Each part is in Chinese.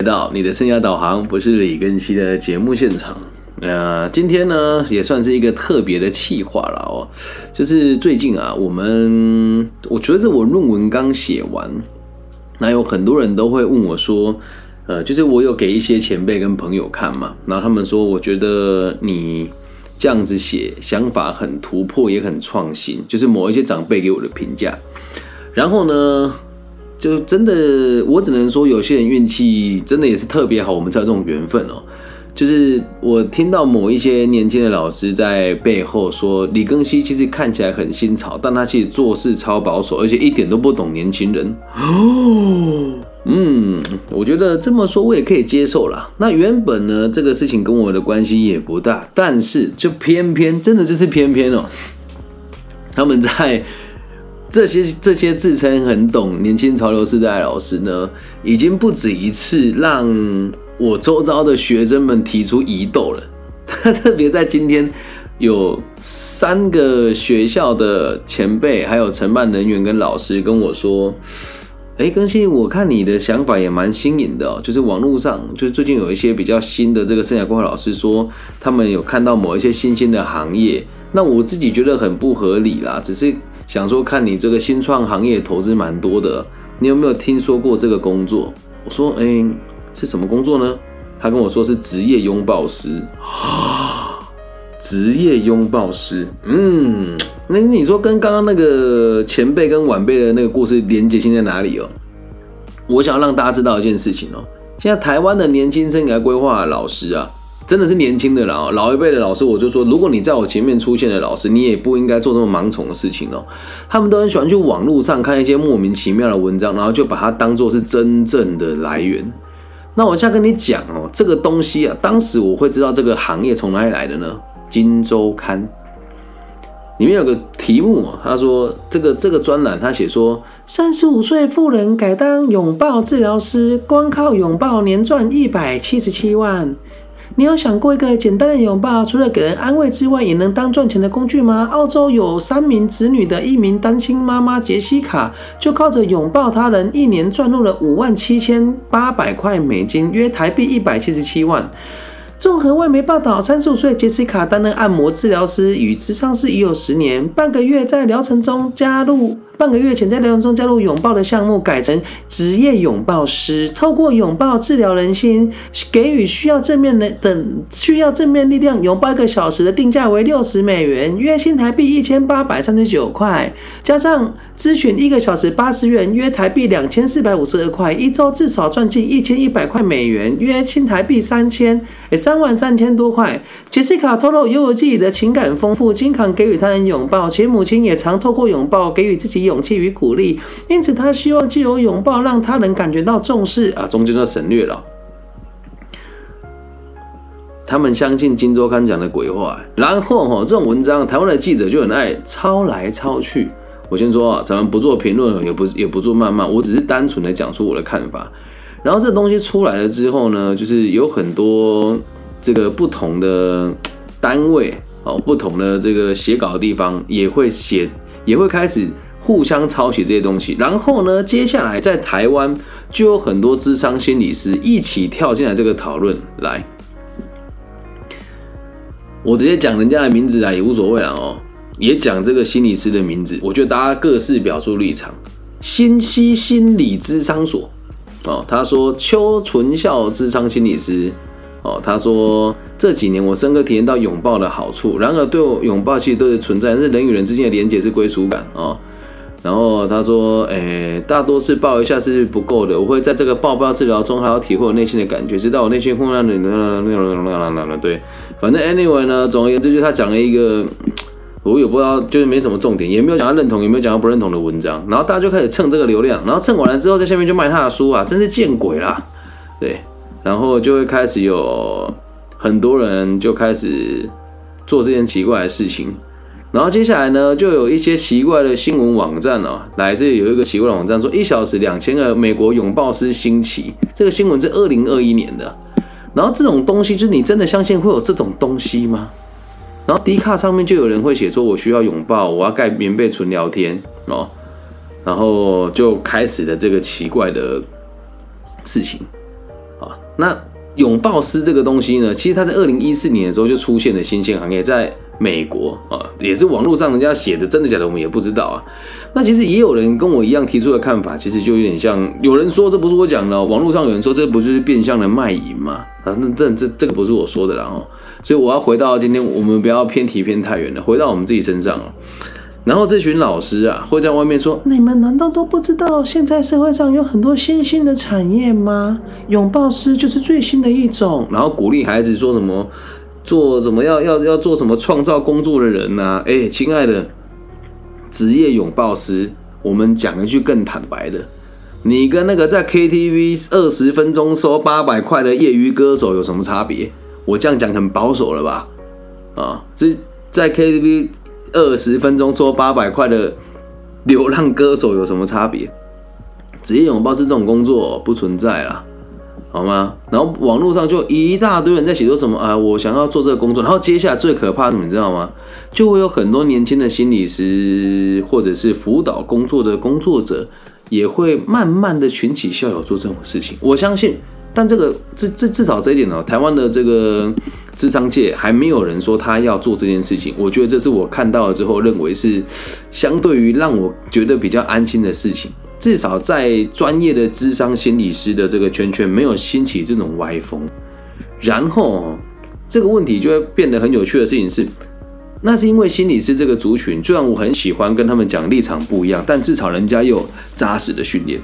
来到你的生涯导航不是李根熙的节目现场。呃，今天呢也算是一个特别的企划了哦，就是最近啊，我们我觉得我论文刚写完，那有很多人都会问我说，呃，就是我有给一些前辈跟朋友看嘛，然后他们说，我觉得你这样子写想法很突破，也很创新，就是某一些长辈给我的评价。然后呢，就真的我只能说，有些人运气真的也是特别好，我们才有这种缘分哦。就是我听到某一些年轻的老师在背后说，李庚希其实看起来很新潮，但他其实做事超保守，而且一点都不懂年轻人。哦，嗯，我觉得这么说我也可以接受啦。那原本呢，这个事情跟我的关系也不大，但是就偏偏真的就是偏偏哦，他们在这些这些自称很懂年轻潮流时代的老师呢，已经不止一次让。我周遭的学生们提出疑窦了，特别在今天，有三个学校的前辈，还有承办人员跟老师跟我说：“哎，更新，我看你的想法也蛮新颖的哦，就是网络上，就是最近有一些比较新的这个生涯规划老师说，他们有看到某一些新兴的行业，那我自己觉得很不合理啦，只是想说看你这个新创行业投资蛮多的，你有没有听说过这个工作？”我说：“哎。”是什么工作呢？他跟我说是职业拥抱师啊，职业拥抱师。嗯，那你说跟刚刚那个前辈跟晚辈的那个故事连接性在哪里哦？我想要让大家知道一件事情哦，现在台湾的年轻生涯规划老师啊，真的是年轻的啦。老一辈的老师，我就说，如果你在我前面出现的老师，你也不应该做这么盲从的事情哦。他们都很喜欢去网络上看一些莫名其妙的文章，然后就把它当做是真正的来源。那我现在跟你讲哦，这个东西啊，当时我会知道这个行业从哪里来的呢？《金周刊》里面有个题目啊，他说这个这个专栏，他写说，三十五岁妇人改当拥抱治疗师，光靠拥抱年赚一百七十七万。你有想过一个简单的拥抱，除了给人安慰之外，也能当赚钱的工具吗？澳洲有三名子女的一名单亲妈妈杰西卡，就靠着拥抱他人，一年赚入了五万七千八百块美金，约台币一百七十七万。综合外媒报道，三十五岁杰西卡担任按摩治疗师，与智商师已有十年。半个月在疗程中加入，半个月前在疗程中加入拥抱的项目，改成职业拥抱师，透过拥抱治疗人心，给予需要正面的等需要正面力量拥抱一个小时的定价为六十美元，约新台币一千八百三十九块，加上。咨询一个小时八十元，约台币两千四百五十二块，一周至少赚近一千一百块美元，约新台币三千，诶三万三千多块。杰西卡透露，拥有自己的情感丰富，经常给予他人拥抱，且母亲也常透过拥抱给予自己勇气与鼓励，因此他希望借由拥抱让他人感觉到重视。啊，中间都省略了。他们相信金周刊讲的鬼话，然后哈，这种文章台湾的记者就很爱抄来抄去。我先说，咱们不做评论，也不也不做谩骂，我只是单纯的讲出我的看法。然后这东西出来了之后呢，就是有很多这个不同的单位哦，不同的这个写稿的地方也会写，也会开始互相抄袭这些东西。然后呢，接下来在台湾就有很多智商心理师一起跳进来这个讨论来。我直接讲人家的名字啊，也无所谓了哦。也讲这个心理师的名字，我觉得大家各自表述立场。新西心理智商所，哦，他说邱纯孝智商心理师，哦，他说这几年我深刻体验到拥抱的好处。然而对我拥抱其实都是存在，是人与人之间的连接是归属感哦。然后他说，诶，大多是抱一下是不够的，我会在这个抱抱治疗中还要体会我内心的感觉，知道我内心混乱的那那那那那，对，反正 anyway 呢，总而言之，就他讲了一个。我也不知道，就是没什么重点，也没有讲他认同，也没有讲他不认同的文章，然后大家就开始蹭这个流量，然后蹭完了之后，在下面就卖他的书啊，真是见鬼啦！对，然后就会开始有很多人就开始做这件奇怪的事情，然后接下来呢，就有一些奇怪的新闻网站哦，来这里有一个奇怪的网站说一小时两千个美国拥抱师兴起，这个新闻是二零二一年的，然后这种东西，就是你真的相信会有这种东西吗？然后 D 卡上面就有人会写说：“我需要拥抱，我要盖棉被纯聊天哦。”然后就开始了这个奇怪的事情。啊。那拥抱师这个东西呢，其实它在二零一四年的时候就出现了新兴行业，在美国啊，也是网络上人家写的，真的假的我们也不知道啊。那其实也有人跟我一样提出的看法，其实就有点像，有人说这不是我讲的，网络上有人说这不就是变相的卖淫吗？啊，那这这这个不是我说的啦哦。所以我要回到今天，我们不要偏题偏太远了，回到我们自己身上哦。然后这群老师啊，会在外面说：“你们难道都不知道现在社会上有很多新兴的产业吗？拥抱师就是最新的一种。”然后鼓励孩子说什么做什么要要要做什么创造工作的人呐？哎，亲爱的，职业拥抱师，我们讲一句更坦白的，你跟那个在 KTV 二十分钟收八百块的业余歌手有什么差别？我这样讲很保守了吧？啊，这在 KTV。二十分钟收八百块的流浪歌手有什么差别？职业拥抱是这种工作不存在了，好吗？然后网络上就一大堆人在写说什么啊，我想要做这个工作。然后接下来最可怕的，你知道吗？就会有很多年轻的心理师或者是辅导工作的工作者，也会慢慢的群起校友做这种事情。我相信。但这个至至至少这一点呢，台湾的这个智商界还没有人说他要做这件事情。我觉得这是我看到了之后认为是相对于让我觉得比较安心的事情。至少在专业的智商心理师的这个圈圈没有兴起这种歪风。然后这个问题就会变得很有趣的事情是，那是因为心理师这个族群，虽然我很喜欢跟他们讲立场不一样，但至少人家有扎实的训练。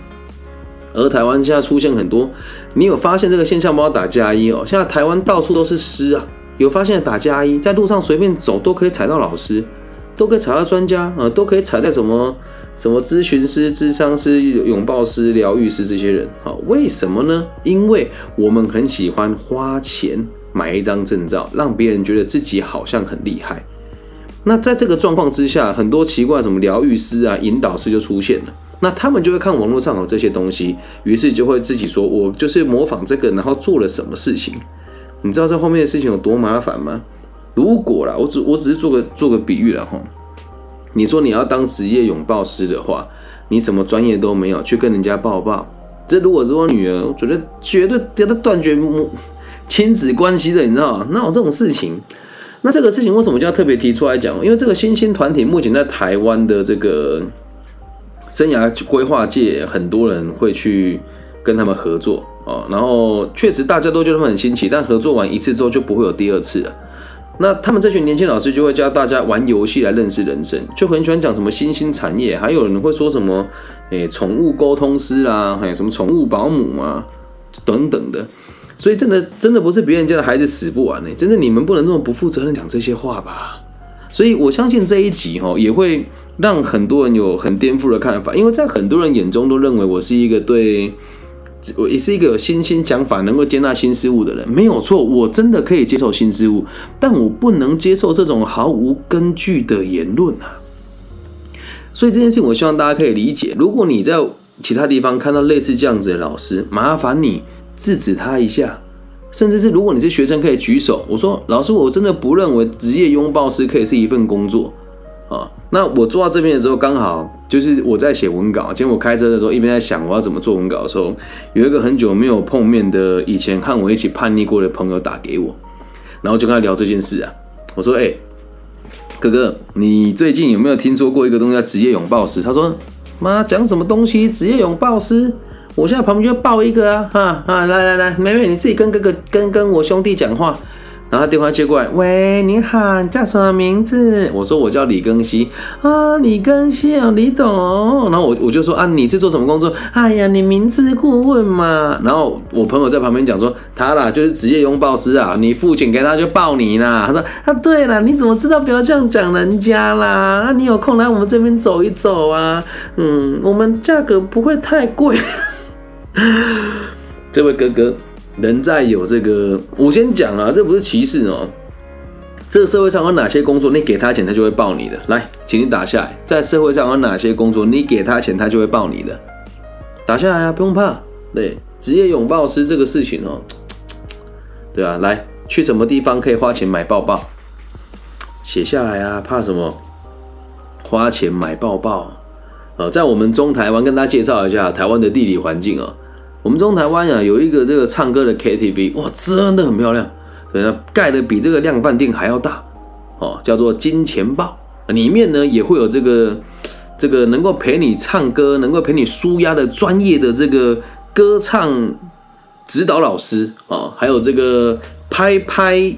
而台湾现在出现很多，你有发现这个现象吗？打加一哦，现在台湾到处都是师啊，有发现打加一，在路上随便走都可以踩到老师，都可以踩到专家啊，都可以踩在什么什么咨询师、智商师、拥抱师、疗愈师这些人。好，为什么呢？因为我们很喜欢花钱买一张证照，让别人觉得自己好像很厉害。那在这个状况之下，很多奇怪什么疗愈师啊、引导师就出现了。那他们就会看网络上有这些东西，于是就会自己说：“我就是模仿这个，然后做了什么事情？”你知道这后面的事情有多麻烦吗？如果啦，我只我只是做个做个比喻了哈。你说你要当职业拥抱师的话，你什么专业都没有，去跟人家抱抱，这如果是我女儿，我觉得绝对跟她断绝母亲子关系的，你知道吗？哪有这种事情？那这个事情为什么就要特别提出来讲？因为这个新兴团体目前在台湾的这个。生涯规划界很多人会去跟他们合作啊，然后确实大家都觉得他们很新奇，但合作完一次之后就不会有第二次了。那他们这群年轻老师就会教大家玩游戏来认识人生，就很喜欢讲什么新兴产业，还有人会说什么诶宠物沟通师啦，还有什么宠物保姆啊等等的。所以真的真的不是别人家的孩子死不完呢，真的你们不能这么不负责任讲这些话吧？所以我相信这一集哈也会。让很多人有很颠覆的看法，因为在很多人眼中都认为我是一个对我也是一个有新兴想法、能够接纳新事物的人，没有错，我真的可以接受新事物，但我不能接受这种毫无根据的言论啊！所以这件事情，我希望大家可以理解。如果你在其他地方看到类似这样子的老师，麻烦你制止他一下，甚至是如果你是学生，可以举手，我说老师，我真的不认为职业拥抱师可以是一份工作。啊，那我坐到这边的时候，刚好就是我在写文稿。今天我开车的时候，一边在想我要怎么做文稿的时候，有一个很久没有碰面的以前和我一起叛逆过的朋友打给我，然后就跟他聊这件事啊。我说：“哎，哥哥，你最近有没有听说过一个东西叫职业拥抱师？”他说：“妈，讲什么东西？职业拥抱师？我现在旁边就抱一个啊！啊啊，来来来，妹妹你自己跟哥哥跟跟我兄弟讲话。”然后电话接过来，喂，你好，你叫什么名字？我说我叫李庚希啊，李庚希啊，李董。然后我我就说啊，你是做什么工作？哎呀，你明知故问嘛。然后我朋友在旁边讲说，他啦就是职业拥抱师啊，你付钱给他就抱你啦。他说啊，对了，你怎么知道不要这样讲人家啦？那你有空来我们这边走一走啊？嗯，我们价格不会太贵。这位哥哥。人在有这个，我先讲啊，这不是歧视哦。这个社会上有哪些工作，你给他钱，他就会报你的。来，请你打下来，在社会上有哪些工作，你给他钱，他就会报你的。打下来啊，不用怕。对，职业拥抱师这个事情哦，对啊，来，去什么地方可以花钱买抱抱？写下来啊，怕什么？花钱买抱抱。呃，在我们中台湾跟大家介绍一下台湾的地理环境哦。我们中台湾呀有一个这个唱歌的 KTV，哇，真的很漂亮，对啊，盖的比这个量饭店还要大哦，叫做金钱豹，里面呢也会有这个这个能够陪你唱歌、能够陪你舒压的专业的这个歌唱指导老师啊，还有这个拍拍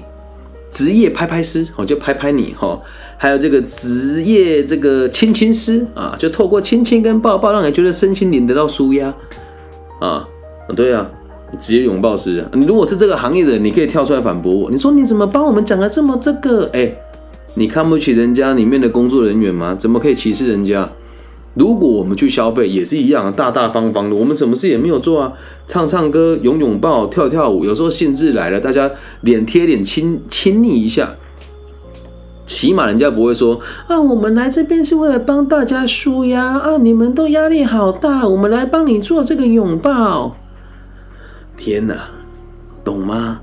职业拍拍师，哦，就拍拍你哈。还有这个职业这个亲亲师啊，就透过亲亲跟抱抱，让你觉得身心灵得到舒压啊。对啊，职业拥抱师，你如果是这个行业的，你可以跳出来反驳我。你说你怎么帮我们讲的这么这个？哎，你看不起人家里面的工作人员吗？怎么可以歧视人家？如果我们去消费也是一样，大大方方的，我们什么事也没有做啊，唱唱歌、拥拥抱、跳跳舞，有时候兴致来了，大家脸贴脸亲亲昵一下。起码人家不会说啊，我们来这边是为了帮大家舒压啊，你们都压力好大，我们来帮你做这个拥抱。天哪，懂吗？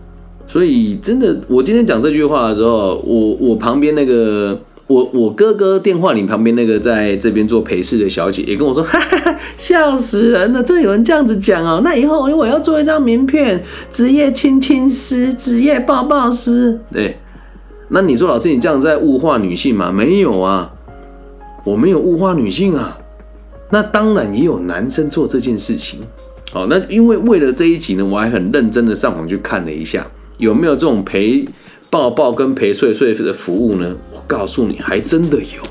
所以真的，我今天讲这句话的时候，我我旁边那个我我哥哥电话里旁边那个在这边做陪侍的小姐也跟我说，哈哈哈，笑死人了，真的有人这样子讲哦。那以后我要做一张名片，职业亲亲师，职业抱抱师，对。那你说老师，你这样在物化女性吗？没有啊，我没有物化女性啊。那当然也有男生做这件事情。好，那因为为了这一集呢，我还很认真的上网去看了一下，有没有这种陪抱抱跟陪睡睡的服务呢？我告诉你，还真的有，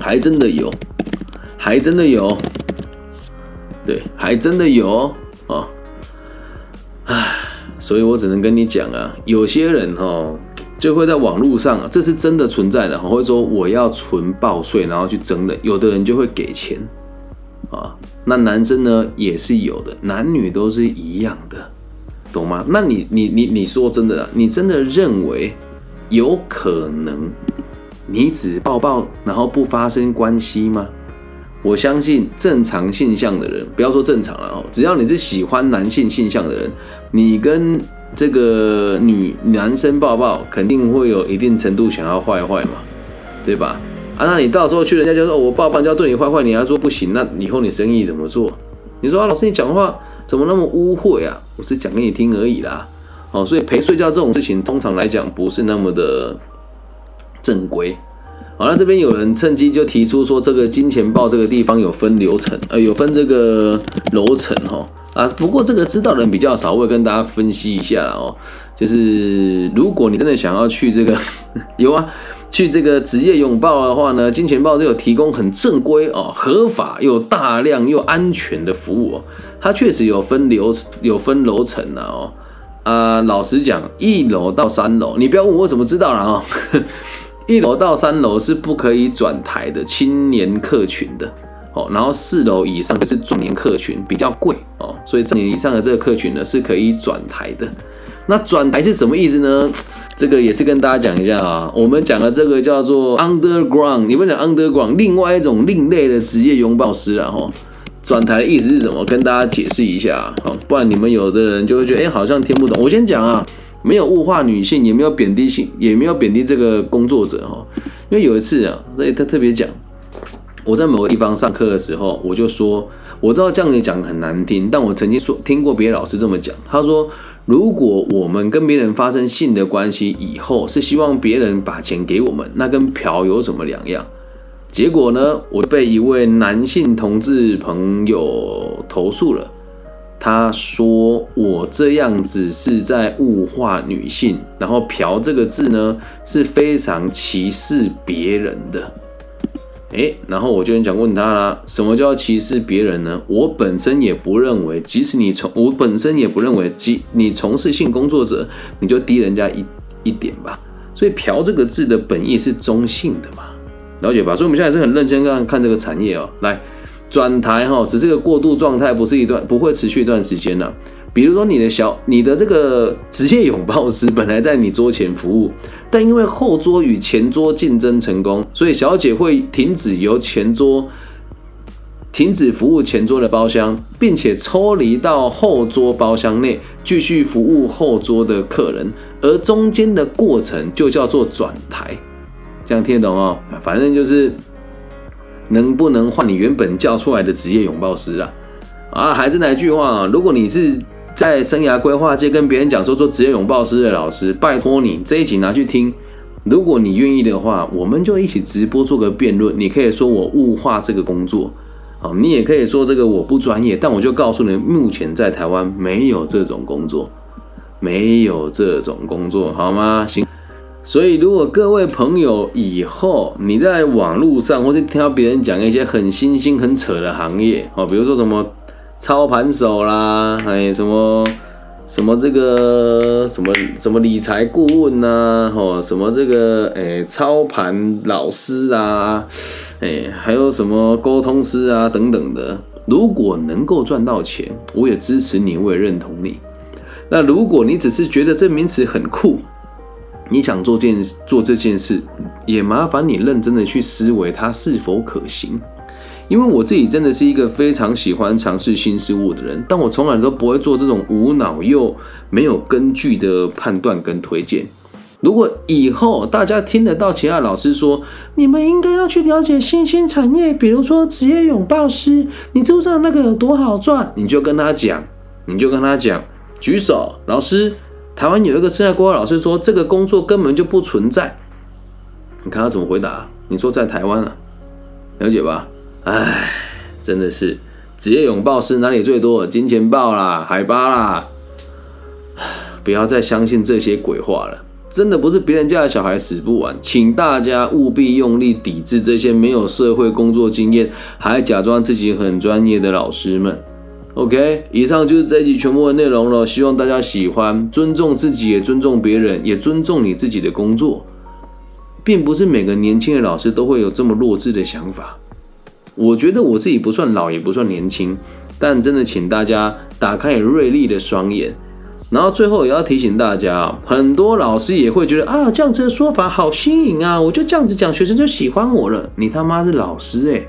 还真的有，还真的有，对，还真的有啊，唉。所以我只能跟你讲啊，有些人哈就会在网络上啊，这是真的存在的，会说我要纯报税，然后去整人。有的人就会给钱啊，那男生呢也是有的，男女都是一样的，懂吗？那你你你你说真的，你真的认为有可能你只抱抱然后不发生关系吗？我相信正常性向的人，不要说正常了哦，只要你是喜欢男性性向的人。你跟这个女男生抱抱，肯定会有一定程度想要坏坏嘛，对吧？啊，那你到时候去人家就说我抱抱就要对你坏坏，你还说不行，那以后你生意怎么做？你说啊，老师你讲话怎么那么污秽啊？我是讲给你听而已啦。哦，所以陪睡觉这种事情，通常来讲不是那么的正规。好了，这边有人趁机就提出说，这个金钱豹这个地方有分流程，呃，有分这个楼层哈。啊，不过这个知道的人比较少，我会跟大家分析一下哦。就是如果你真的想要去这个，有啊，去这个职业拥抱的话呢，金钱豹就有提供很正规哦、合法又大量又安全的服务哦。它确实有分流、有分楼层的哦。啊，老实讲，一楼到三楼，你不要问我怎么知道了啊。一楼到三楼是不可以转台的青年客群的。哦，然后四楼以上就是壮年客群，比较贵哦，所以壮年以上的这个客群呢是可以转台的。那转台是什么意思呢？这个也是跟大家讲一下啊。我们讲的这个叫做 underground，你们讲 underground，另外一种另类的职业拥抱师然后转台的意思是什么？跟大家解释一下啊，不然你们有的人就会觉得哎，好像听不懂。我先讲啊，没有物化女性，也没有贬低性，也没有贬低这个工作者哈。因为有一次啊，所以他特别讲。我在某个地方上课的时候，我就说，我知道这样子讲很难听，但我曾经说听过别的老师这么讲。他说，如果我们跟别人发生性的关系以后，是希望别人把钱给我们，那跟嫖有什么两样？结果呢，我被一位男性同志朋友投诉了。他说我这样子是在物化女性，然后“嫖”这个字呢是非常歧视别人的。诶，然后我就很想问他啦，什么叫歧视别人呢？我本身也不认为，即使你从我本身也不认为，即你从事性工作者，你就低人家一一点吧。所以“嫖”这个字的本意是中性的嘛，了解吧？所以我们现在是很认真看看这个产业哦。来转台哈，只是个过渡状态，不是一段不会持续一段时间的。比如说你的小你的这个职业拥抱师本来在你桌前服务，但因为后桌与前桌竞争成功，所以小姐会停止由前桌停止服务前桌的包厢，并且抽离到后桌包厢内继续服务后桌的客人，而中间的过程就叫做转台，这样听得懂哦？反正就是能不能换你原本叫出来的职业拥抱师啊？啊，还是那句话，如果你是在生涯规划界跟别人讲说做职业拥抱师的老师，拜托你这一集拿去听。如果你愿意的话，我们就一起直播做个辩论。你可以说我物化这个工作，啊，你也可以说这个我不专业。但我就告诉你，目前在台湾没有这种工作，没有这种工作，好吗？行。所以，如果各位朋友以后你在网络上或是听到别人讲一些很新兴、很扯的行业，哦，比如说什么操盘手啦，哎，什么。什么这个什么什么理财顾问呐，吼，什么这个诶操盘老师啊，诶，还有什么沟通师啊等等的。如果能够赚到钱，我也支持你，我也认同你。那如果你只是觉得这名词很酷，你想做件做这件事，也麻烦你认真的去思维它是否可行。因为我自己真的是一个非常喜欢尝试新事物的人，但我从来都不会做这种无脑又没有根据的判断跟推荐。如果以后大家听得到其他老师说，你们应该要去了解新兴产业，比如说职业拥抱师，你知不知道那个有多好赚？你就跟他讲，你就跟他讲，举手，老师，台湾有一个生涯规划老师说，这个工作根本就不存在。你看他怎么回答？你说在台湾啊，了解吧？唉，真的是职业拥抱师哪里最多？金钱豹啦，海巴啦，不要再相信这些鬼话了。真的不是别人家的小孩死不完，请大家务必用力抵制这些没有社会工作经验还假装自己很专业的老师们。OK，以上就是这一集全部的内容了，希望大家喜欢，尊重自己，也尊重别人，也尊重你自己的工作，并不是每个年轻的老师都会有这么弱智的想法。我觉得我自己不算老，也不算年轻，但真的请大家打开锐利的双眼。然后最后也要提醒大家很多老师也会觉得啊，这样子的说法好新颖啊，我就这样子讲，学生就喜欢我了。你他妈是老师诶，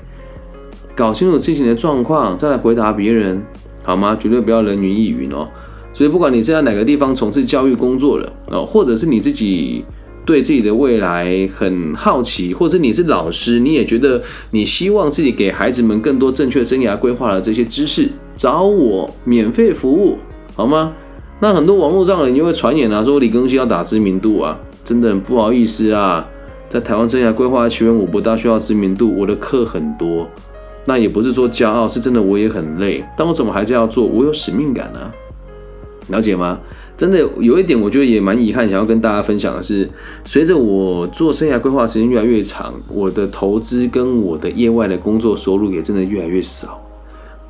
搞清楚自己的状况再来回答别人好吗？绝对不要人云亦云哦。所以不管你是在哪个地方从事教育工作了哦，或者是你自己。对自己的未来很好奇，或者你是老师，你也觉得你希望自己给孩子们更多正确生涯规划的这些知识，找我免费服务好吗？那很多网络上人就会传言啊，说李更新要打知名度啊，真的很不好意思啊，在台湾生涯规划学院我不大需要知名度，我的课很多，那也不是说骄傲，是真的我也很累，但我怎么还是要做？我有使命感呢，了解吗？真的有一点，我觉得也蛮遗憾，想要跟大家分享的是，随着我做生涯规划时间越来越长，我的投资跟我的业外的工作收入也真的越来越少。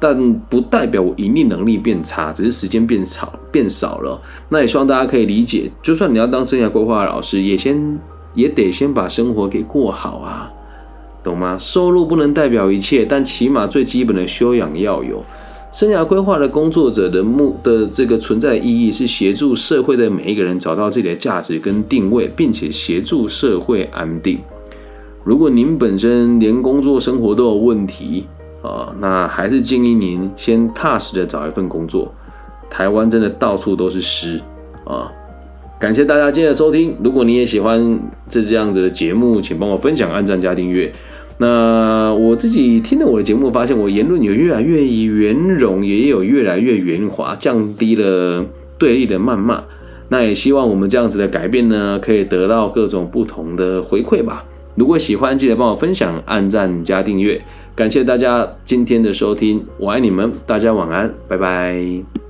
但不代表我盈利能力变差，只是时间变少变少了。那也希望大家可以理解，就算你要当生涯规划老师，也先也得先把生活给过好啊，懂吗？收入不能代表一切，但起码最基本的修养要有。生涯规划的工作者的目的这个存在意义是协助社会的每一个人找到自己的价值跟定位，并且协助社会安定。如果您本身连工作生活都有问题啊，那还是建议您先踏实的找一份工作。台湾真的到处都是诗啊！感谢大家今天的收听。如果你也喜欢这这样子的节目，请帮我分享、按赞、加订阅。那我自己听了我的节目，发现我言论有越来越圆融，也有越来越圆滑，降低了对立的谩骂。那也希望我们这样子的改变呢，可以得到各种不同的回馈吧。如果喜欢，记得帮我分享、按赞、加订阅。感谢大家今天的收听，我爱你们，大家晚安，拜拜。